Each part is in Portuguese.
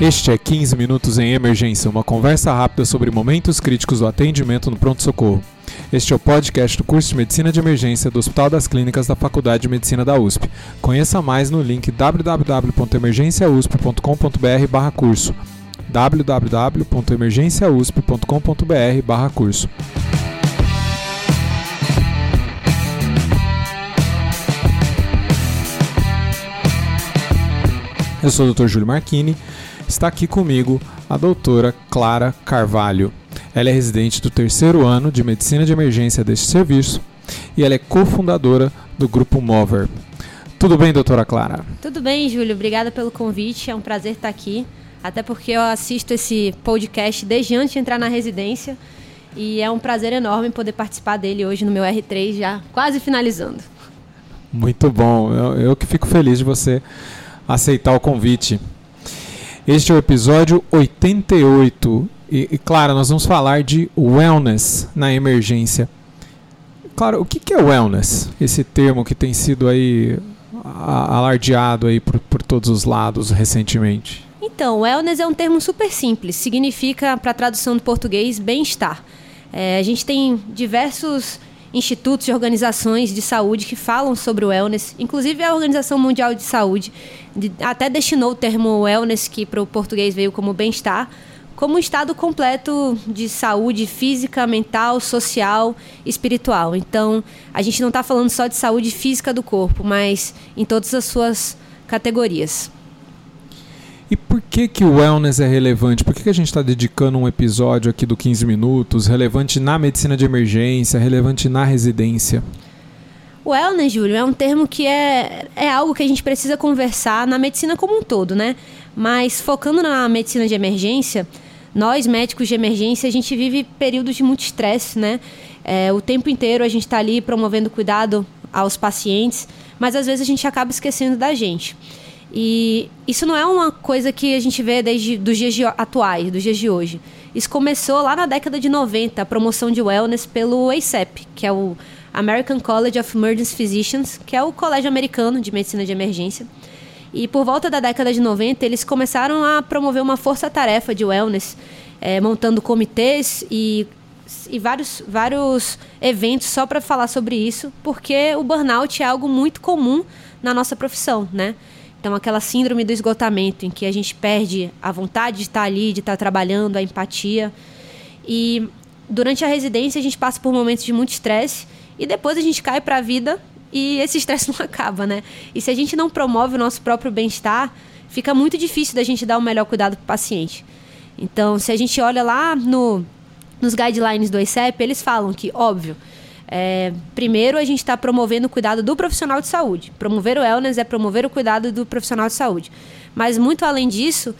Este é 15 Minutos em Emergência, uma conversa rápida sobre momentos críticos do atendimento no pronto-socorro. Este é o podcast do curso de Medicina de Emergência do Hospital das Clínicas da Faculdade de Medicina da USP. Conheça mais no link www.emergenciausp.com.br curso www.emergenciausp.com.br curso Eu sou o Dr. Júlio Marchini está aqui comigo a doutora Clara Carvalho. Ela é residente do terceiro ano de Medicina de Emergência deste serviço e ela é cofundadora do Grupo Mover. Tudo bem, doutora Clara? Tudo bem, Júlio. Obrigada pelo convite. É um prazer estar aqui. Até porque eu assisto esse podcast desde antes de entrar na residência. E é um prazer enorme poder participar dele hoje no meu R3, já quase finalizando. Muito bom. Eu, eu que fico feliz de você aceitar o convite. Este é o episódio 88 e, e, claro, nós vamos falar de wellness na emergência. Claro, o que, que é wellness? Esse termo que tem sido aí alardeado aí por, por todos os lados recentemente. Então, wellness é um termo super simples. Significa, para tradução do português, bem-estar. É, a gente tem diversos institutos e organizações de saúde que falam sobre o wellness, inclusive a Organização Mundial de Saúde de, até destinou o termo wellness, que para o português veio como bem-estar, como um estado completo de saúde física, mental, social, espiritual. Então, a gente não está falando só de saúde física do corpo, mas em todas as suas categorias. E por que, que o wellness é relevante? Por que, que a gente está dedicando um episódio aqui do 15 minutos relevante na medicina de emergência, relevante na residência? Wellness, Júlio, é um termo que é, é algo que a gente precisa conversar na medicina como um todo, né? Mas focando na medicina de emergência, nós médicos de emergência, a gente vive períodos de muito estresse, né? É, o tempo inteiro a gente está ali promovendo cuidado aos pacientes, mas às vezes a gente acaba esquecendo da gente. E isso não é uma coisa que a gente vê desde dos dias de, atuais, dos dias de hoje. Isso começou lá na década de 90, a promoção de wellness pelo ACEP, que é o American College of Emergency Physicians, que é o colégio americano de medicina de emergência. E por volta da década de 90, eles começaram a promover uma força-tarefa de wellness, é, montando comitês e, e vários, vários eventos só para falar sobre isso, porque o burnout é algo muito comum na nossa profissão, né? Então, aquela síndrome do esgotamento, em que a gente perde a vontade de estar ali, de estar trabalhando, a empatia. E durante a residência, a gente passa por momentos de muito estresse e depois a gente cai para a vida e esse estresse não acaba, né? E se a gente não promove o nosso próprio bem-estar, fica muito difícil da gente dar o melhor cuidado para o paciente. Então, se a gente olha lá no, nos guidelines do ICEP, eles falam que, óbvio, é, primeiro, a gente está promovendo o cuidado do profissional de saúde. Promover o wellness é promover o cuidado do profissional de saúde. Mas, muito além disso,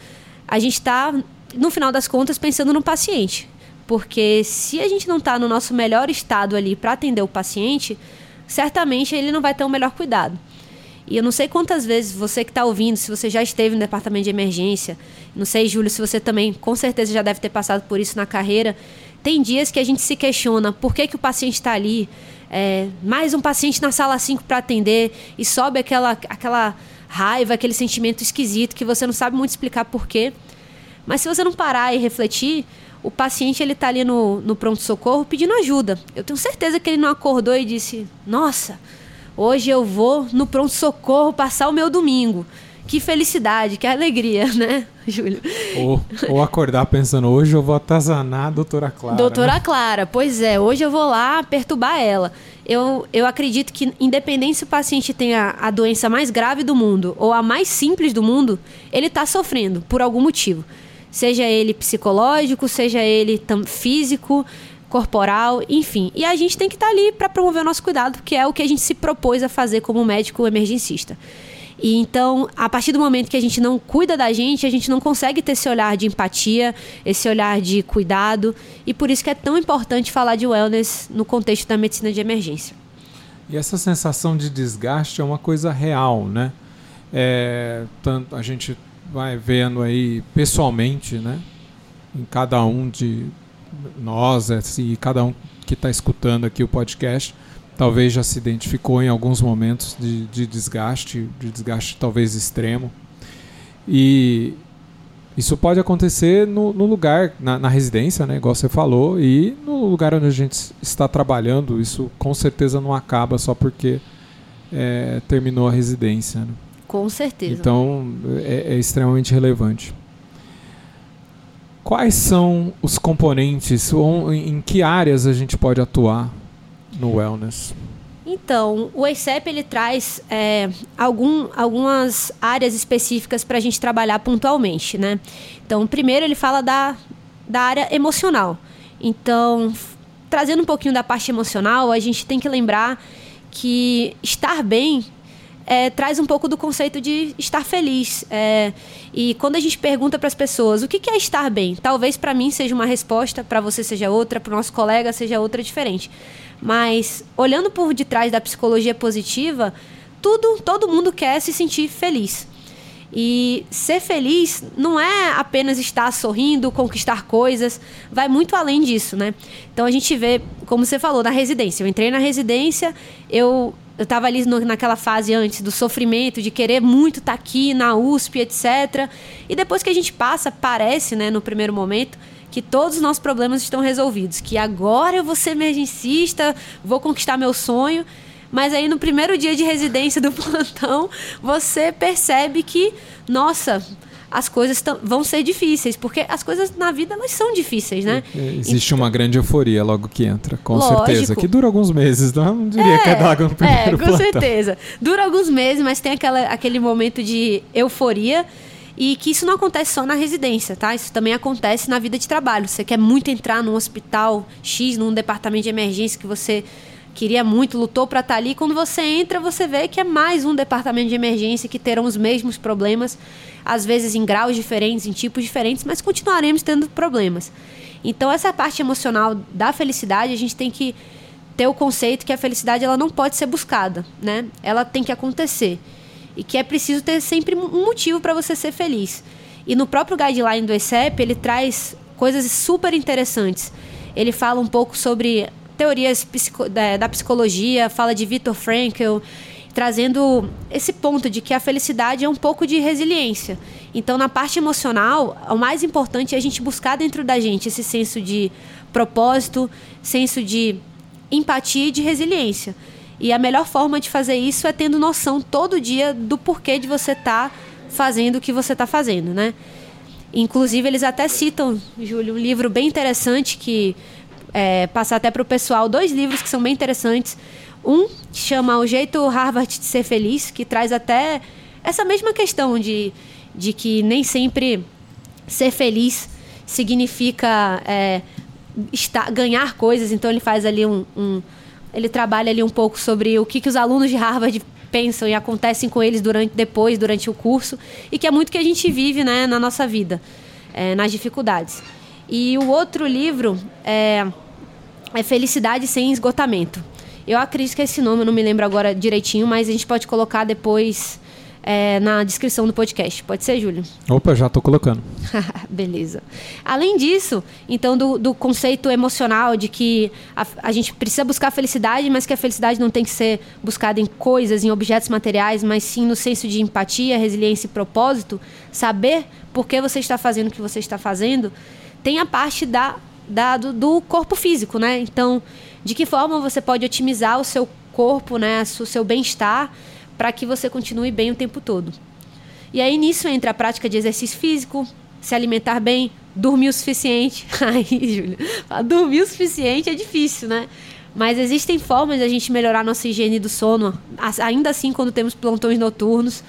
a gente está, no final das contas, pensando no paciente. Porque se a gente não está no nosso melhor estado ali para atender o paciente, certamente ele não vai ter o melhor cuidado. E eu não sei quantas vezes você que está ouvindo, se você já esteve no departamento de emergência, não sei, Júlio, se você também com certeza já deve ter passado por isso na carreira, tem dias que a gente se questiona por que, que o paciente está ali, é, mais um paciente na sala 5 para atender, e sobe aquela, aquela raiva, aquele sentimento esquisito que você não sabe muito explicar por quê. Mas se você não parar e refletir, o paciente ele está ali no, no pronto-socorro pedindo ajuda. Eu tenho certeza que ele não acordou e disse: Nossa, hoje eu vou no pronto-socorro passar o meu domingo que felicidade, que alegria, né, Júlio? Ou, ou acordar pensando, hoje eu vou atazanar a doutora Clara. Doutora né? Clara, pois é, hoje eu vou lá perturbar ela. Eu, eu acredito que, independente se o paciente tenha a doença mais grave do mundo ou a mais simples do mundo, ele está sofrendo por algum motivo. Seja ele psicológico, seja ele físico, corporal, enfim. E a gente tem que estar tá ali para promover o nosso cuidado, que é o que a gente se propôs a fazer como médico emergencista. E então, a partir do momento que a gente não cuida da gente, a gente não consegue ter esse olhar de empatia, esse olhar de cuidado. E por isso que é tão importante falar de wellness no contexto da medicina de emergência. E essa sensação de desgaste é uma coisa real, né? É, tanto a gente vai vendo aí pessoalmente, né? Em cada um de nós, assim, cada um que está escutando aqui o podcast, talvez já se identificou em alguns momentos de, de desgaste, de desgaste talvez extremo. E Isso pode acontecer no, no lugar, na, na, residência, né, igual você falou, e no lugar onde a gente está trabalhando. Isso com certeza não acaba só porque é, terminou a residência. Né? Com certeza. Então é, é extremamente relevante. Quais são os componentes, ou em que áreas a gente pode atuar no wellness? Então, o ECEP ele traz é, algum, algumas áreas específicas para a gente trabalhar pontualmente, né? Então, primeiro ele fala da, da área emocional. Então, trazendo um pouquinho da parte emocional, a gente tem que lembrar que estar bem é, traz um pouco do conceito de estar feliz. É, e quando a gente pergunta para as pessoas o que, que é estar bem, talvez para mim seja uma resposta, para você seja outra, para o nosso colega seja outra diferente. Mas olhando por detrás da psicologia positiva, tudo, todo mundo quer se sentir feliz. E ser feliz não é apenas estar sorrindo, conquistar coisas, vai muito além disso, né? Então a gente vê, como você falou, na residência. Eu entrei na residência, eu eu estava ali no, naquela fase antes do sofrimento, de querer muito estar tá aqui na USP, etc. E depois que a gente passa, parece, né, no primeiro momento, que todos os nossos problemas estão resolvidos, que agora eu vou ser emergencista, vou conquistar meu sonho. Mas aí no primeiro dia de residência do plantão, você percebe que, nossa, as coisas vão ser difíceis, porque as coisas na vida elas são difíceis, né? Existe uma grande euforia logo que entra, com Lógico. certeza. Que dura alguns meses, não, diria é, que é da água no primeiro É, com plantão. certeza. Dura alguns meses, mas tem aquela, aquele momento de euforia e que isso não acontece só na residência, tá? Isso também acontece na vida de trabalho. Você quer muito entrar num hospital X, num departamento de emergência que você queria muito, lutou para estar tá ali. Quando você entra, você vê que é mais um departamento de emergência que terão os mesmos problemas, às vezes em graus diferentes, em tipos diferentes, mas continuaremos tendo problemas. Então, essa parte emocional da felicidade, a gente tem que ter o conceito que a felicidade ela não pode ser buscada, né? Ela tem que acontecer e que é preciso ter sempre um motivo para você ser feliz. E no próprio guideline do ECEP, ele traz coisas super interessantes. Ele fala um pouco sobre teorias da, psicologia, fala de Viktor Frankl, trazendo esse ponto de que a felicidade é um pouco de resiliência. Então, na parte emocional, o mais importante é a gente buscar dentro da gente esse senso de propósito, senso de empatia e de resiliência. E a melhor forma de fazer isso é tendo noção todo dia do porquê de você estar tá fazendo o que você está fazendo, né? Inclusive, eles até citam, Júlio, um livro bem interessante que é, passar até para o pessoal, dois livros que são bem interessantes. Um chama O Jeito Harvard de Ser Feliz, que traz até essa mesma questão de, de que nem sempre ser feliz significa é, estar, ganhar coisas. Então, ele faz ali um, um ele trabalha ali um pouco sobre o que, que os alunos de Harvard pensam e acontecem com eles durante depois durante o curso e que é muito que a gente vive né, na nossa vida é, nas dificuldades e o outro livro é, é Felicidade sem esgotamento eu acredito que esse nome eu não me lembro agora direitinho mas a gente pode colocar depois é, na descrição do podcast. Pode ser, Júlio? Opa, já estou colocando. Beleza. Além disso, então, do, do conceito emocional de que a, a, gente precisa buscar felicidade, mas que a felicidade não tem que ser buscada em coisas, em objetos materiais, mas sim no senso de empatia, resiliência e propósito, saber por que você está fazendo o que você está fazendo, tem a parte da, da do, do corpo físico, né? Então, de que forma você pode otimizar o seu corpo, né, o seu bem-estar, para que você continue bem o tempo todo. E aí nisso entra a prática de exercício físico, se alimentar bem, dormir o suficiente. Aí, Júlia, dormir o suficiente é difícil, né? Mas existem formas de a gente melhorar nossa higiene do sono, ainda assim quando temos plantões noturnos.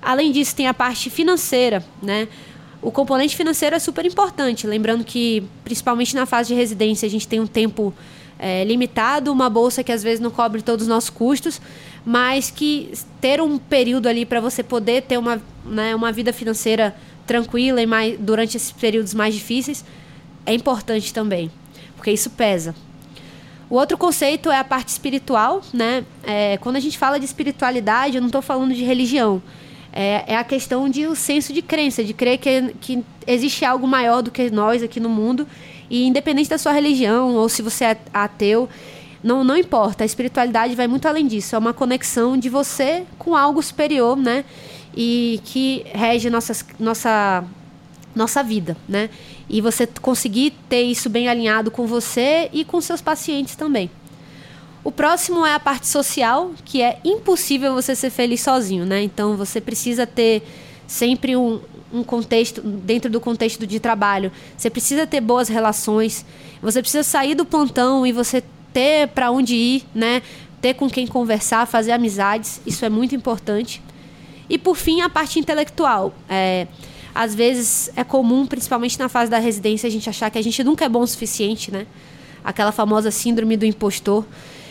Além disso, tem a parte financeira, né? O componente financeiro é super importante, lembrando que, principalmente na fase de residência, a gente tem um tempo é, limitado, uma bolsa que às vezes não cobre todos os nossos custos, mas que ter um período ali para você poder ter uma, né, uma vida financeira tranquila e mais, durante esses períodos mais difíceis é importante também, porque isso pesa. O outro conceito é a parte espiritual, né? É, quando a gente fala de espiritualidade, eu não estou falando de religião. É, é, a questão de o um senso de crença, de crer que, que existe algo maior do que nós aqui no mundo. E independente da sua religião, ou se você é ateu, não, não importa, a espiritualidade vai muito além disso. É uma conexão de você com algo superior, né? E que rege nossas, nossa, nossa vida, né? E você conseguir ter isso bem alinhado com você e com seus pacientes também. O próximo é a parte social, que é impossível você ser feliz sozinho, né? Então você precisa ter sempre um, um contexto, dentro do contexto de trabalho, você precisa ter boas relações, você precisa sair do plantão e você ter para onde ir, né? Ter com quem conversar, fazer amizades, isso é muito importante. E por fim, a parte intelectual. É, às vezes é comum, principalmente na fase da residência, a gente achar que a gente nunca é bom o suficiente, né? Aquela famosa síndrome do impostor.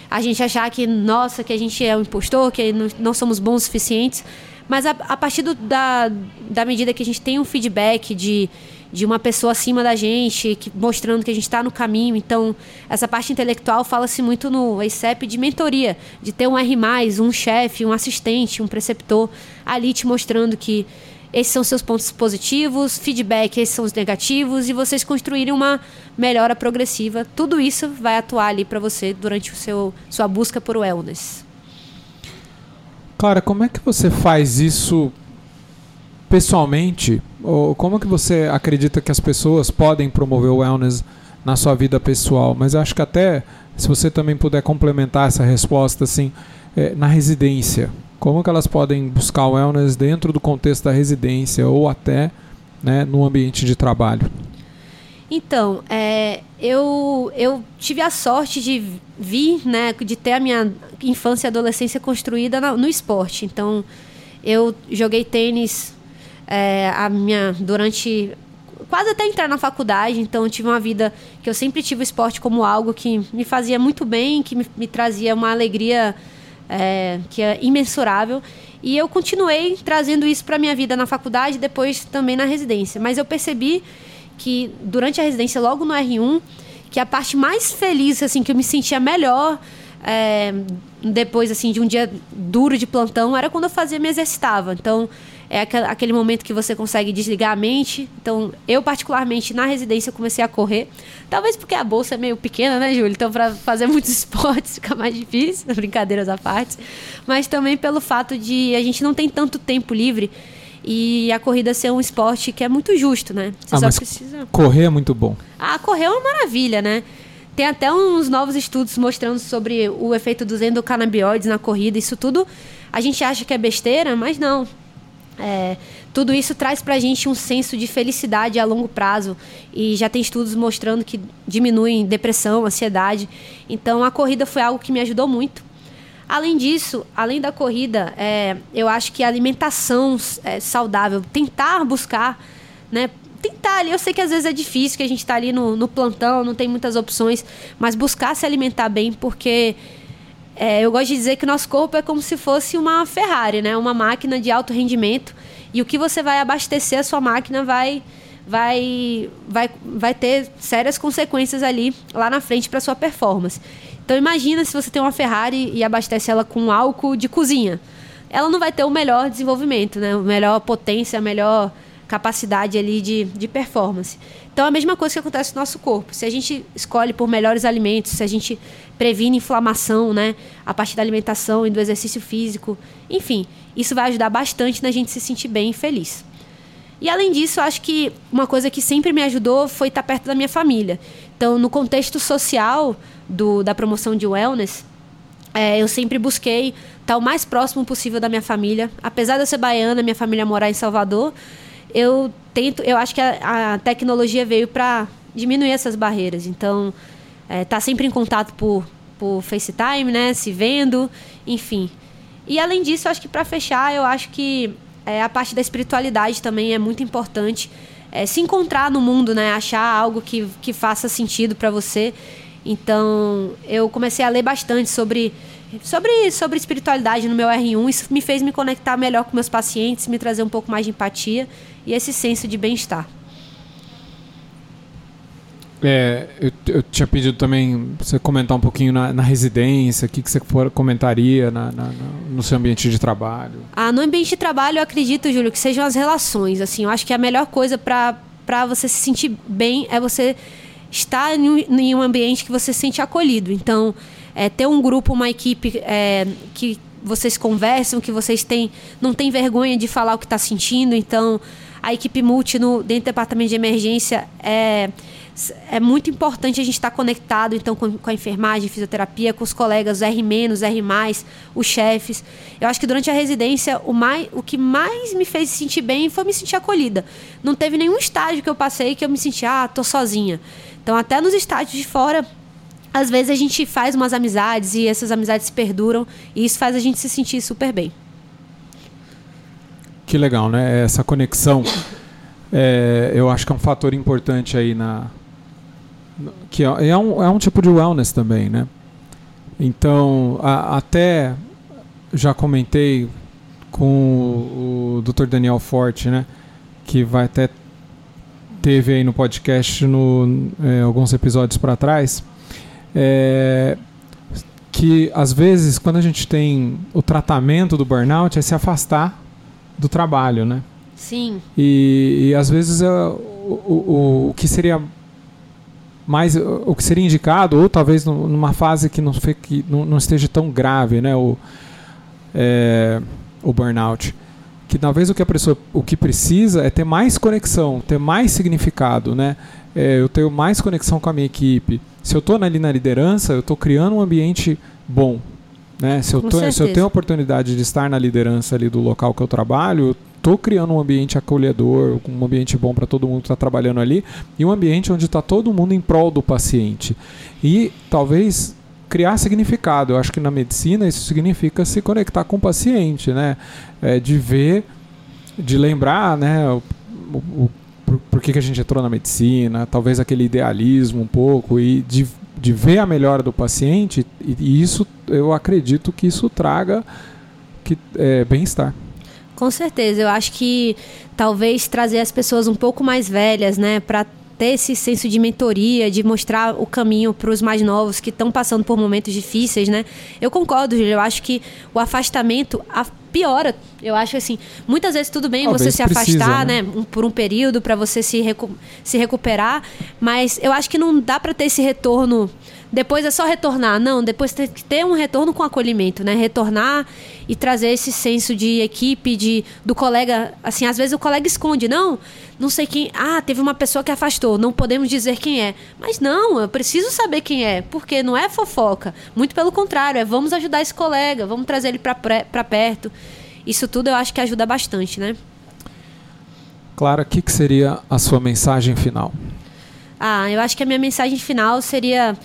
A gente achar que, nossa, que a gente é um impostor, que não somos bons o suficientes. Mas a, a partir do, da, da medida que a gente tem um feedback de, de uma pessoa acima da gente, que, mostrando que a gente está no caminho. Então, essa parte intelectual fala-se muito no ICEP de mentoria, de ter um R, um chefe, um assistente, um preceptor ali te mostrando que esses são seus pontos positivos, feedback, esses são os negativos, e vocês construírem uma melhora progressiva. Tudo isso vai atuar ali para você durante o seu, sua busca por wellness. Clara, como é que você faz isso pessoalmente? Ou como é que você acredita que as pessoas podem promover o wellness na sua vida pessoal? Mas acho que até se você também puder complementar essa resposta assim, é, na residência, como que elas podem buscar o wellness dentro do contexto da residência ou até né, no ambiente de trabalho? Então, é, eu, eu tive a sorte de vir, né, de ter a minha infância e adolescência construída no, no esporte. Então, eu joguei tênis é, a minha durante quase até entrar na faculdade. Então, tive uma vida que eu sempre tive o esporte como algo que me fazia muito bem, que me, me trazia uma alegria é, que é imensurável. E eu continuei trazendo isso para minha vida na faculdade, depois também na residência. Mas eu percebi que durante a residência, logo no R1, que a parte mais feliz, assim, que eu me sentia melhor é, depois, assim, de um dia duro de plantão, era quando eu fazia, me exercitava. Então, é aquele momento que você consegue desligar a mente. Então, eu, particularmente, na residência, comecei a correr. Talvez porque a bolsa é meio pequena, né, Júlio? Então, para fazer muitos esportes fica mais difícil, brincadeiras à parte. Mas também pelo fato de a gente não tem tanto tempo livre e a corrida ser um esporte que é muito justo, né? Você ah, só precisa. Correr é muito bom. Ah, correr é uma maravilha, né? Tem até uns novos estudos mostrando sobre o efeito dos endocannabinoides na corrida. Isso tudo a gente acha que é besteira, mas não. É, tudo isso traz pra gente um senso de felicidade a longo prazo. E já tem estudos mostrando que diminuem depressão, ansiedade. Então a corrida foi algo que me ajudou muito. Além disso, além da corrida, é, eu acho que a alimentação é, saudável, tentar buscar, né? Tentar ali, eu sei que às vezes é difícil, que a gente está ali no, no, plantão, não tem muitas opções, mas buscar se alimentar bem, porque é, eu gosto de dizer que o nosso corpo é como se fosse uma Ferrari, né? Uma máquina de alto rendimento, e o que você vai abastecer a sua máquina vai vai, vai, vai ter sérias consequências ali lá na frente para sua performance. Então imagina se você tem uma Ferrari e abastece ela com álcool de cozinha. Ela não vai ter o melhor desenvolvimento, né? A melhor potência, a melhor capacidade ali de, de performance. Então a mesma coisa que acontece no nosso corpo. Se a gente escolhe por melhores alimentos, se a gente previne inflamação, né, a partir da alimentação e do exercício físico, enfim, isso vai ajudar bastante na gente se sentir bem e feliz. E além disso, acho que uma coisa que sempre me ajudou foi estar perto da minha família. Então, no contexto social do, da promoção de wellness, é, eu sempre busquei estar o mais próximo possível da minha família. Apesar de eu ser baiana, minha família morar em Salvador, eu tento, eu acho que a, a tecnologia veio para diminuir essas barreiras. Então, é, tá sempre em contato por, por FaceTime, né, se vendo, enfim. E além disso, acho que para fechar, eu acho que é, a parte da espiritualidade também é muito importante. É, se encontrar no mundo, né? Achar algo que, que faça sentido para você. Então, eu comecei a ler bastante sobre, sobre, sobre espiritualidade no meu R1. Isso me fez me conectar melhor com meus pacientes, me trazer um pouco mais de empatia e esse senso de bem-estar. É, eu, eu, tinha pedido também você comentar um pouquinho na, na residência, o que, que você for, comentaria na, na, no seu ambiente de trabalho. Ah, no ambiente de trabalho eu acredito, Júlio, que sejam as relações. Assim, eu acho que a melhor coisa para você se sentir bem é você estar em um, em um ambiente que você se sente acolhido. Então, é, ter um grupo, uma equipe é, que vocês conversam, que vocês têm, não tem vergonha de falar o que está sentindo. Então, A equipe multi no, dentro do departamento de emergência é, é muito importante a gente estar conectado então com, com a enfermagem, fisioterapia, com os colegas R-, R+, os chefes. Eu acho que durante a residência o, mais, o que mais me fez sentir bem foi me sentir acolhida. Não teve nenhum estágio que eu passei que eu me senti, ah, tô sozinha. Então até nos estágios de fora às vezes a gente faz umas amizades e essas amizades perduram e isso faz a gente se sentir super bem. Que legal, né? Essa conexão, é, eu acho que é um fator importante aí na que é, é um, é um tipo de wellness também, né? Então, a, até já comentei com o, o Dr. Daniel Forte, né? Que vai até teve aí no podcast no, é, alguns episódios para trás é, que às vezes quando a gente tem o tratamento do burnout é se afastar do trabalho, né? Sim. E, e às vezes é, o, o, o, que seria mais o que seria indicado ou talvez numa fase que não, que não, não esteja tão grave, né? O, é, o burnout que talvez o que a pessoa o que precisa é ter mais conexão, ter mais significado, né? É, eu tenho mais conexão com a minha equipe. Se eu estou ali na liderança, eu estou criando um ambiente bom, né? Se eu, tô, se eu tenho a oportunidade de estar na liderança ali do local que eu trabalho, eu estou criando um ambiente acolhedor, um ambiente bom para todo mundo que está trabalhando ali e um ambiente onde está todo mundo em prol do paciente. E talvez criar significado. Eu acho que na medicina isso significa se conectar com o paciente, né? É, de ver, de lembrar, né? O, o, por, por que, que a gente entrou na medicina, talvez aquele idealismo um pouco e de, de ver a melhora do paciente e, e isso eu acredito que isso traga que é, bem-estar. Com certeza, eu acho que talvez trazer as pessoas um pouco mais velhas, né, para ter esse senso de mentoria, de mostrar o caminho para os mais novos que estão passando por momentos difíceis, né? Eu concordo, Júlio. Eu acho que o afastamento piora. Eu acho assim, muitas vezes tudo bem Talvez você se precisa, afastar, né, né por um período para você se, recu se recuperar, mas eu acho que não dá para ter esse retorno depois é só retornar. Não, depois tem que ter um retorno com acolhimento, né? Retornar e trazer esse senso de equipe, de do colega. Assim, às vezes o colega esconde, não, não sei quem. Ah, teve uma pessoa que afastou, não podemos dizer quem é. Mas não, eu preciso saber quem é, porque não é fofoca. Muito pelo contrário, é vamos ajudar esse colega, vamos trazer ele para perto. Isso tudo eu acho que ajuda bastante, né? Clara, o que, que seria a sua mensagem final? Ah, eu acho que a minha mensagem final seria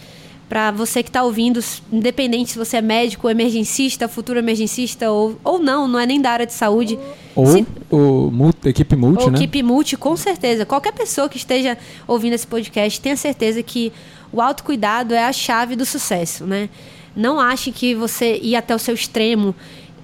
para você que está ouvindo, independente se você é médico, emergencista, futuro emergencista ou, ou não, não é nem da área de saúde. Ou se, o multi, equipe multi, ou né? equipe multi, com certeza. Qualquer pessoa que esteja ouvindo esse podcast tenha certeza que o autocuidado é a chave do sucesso, né? Não ache que você ir até o seu extremo,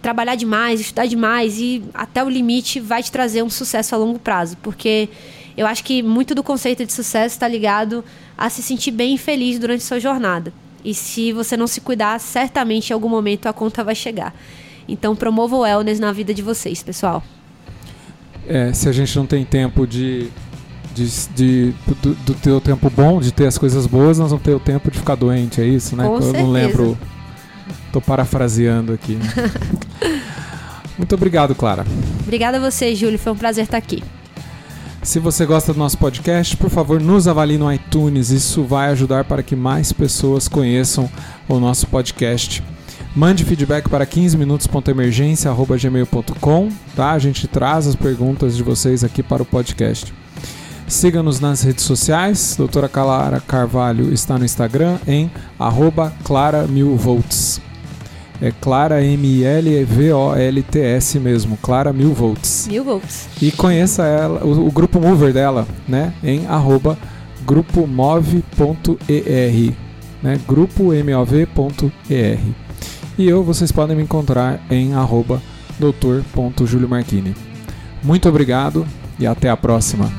trabalhar demais, estudar demais e até o limite vai te trazer um sucesso a longo prazo, porque eu acho que muito do conceito de sucesso está ligado a se sentir bem e feliz durante sua jornada. E se você não se cuidar, certamente em algum momento a conta vai chegar. Então promova o wellness na vida de vocês, pessoal. É, se a gente não tem tempo de, de, de do, do, ter o tempo bom, de ter as coisas boas, nós vamos ter o tempo de ficar doente, é isso, né? Com Eu certeza. não lembro. Tô parafraseando aqui. Muito obrigado, Clara. Obrigada a você, Júlio. Foi um prazer estar aqui. Se você gosta do nosso podcast, por favor, nos avalie no iTunes. Isso vai ajudar para que mais pessoas conheçam o nosso podcast. Mande feedback para 15minutos.emergência.gmail.com, tá? A gente traz as perguntas de vocês aqui para o podcast. Siga-nos nas redes sociais. Doutora Clara Carvalho está no Instagram em arroba Clara Mil Volts. É Clara M-L-V-O-L-T-S mesmo, Clara Mil Volts. Mil volts. E conheça ela, o, o grupo Mover dela, né? Em arroba grupomove.er, né? grupomov.er. E eu, vocês podem me encontrar em arroba doutor.juliomarchini. Muito obrigado e até a próxima.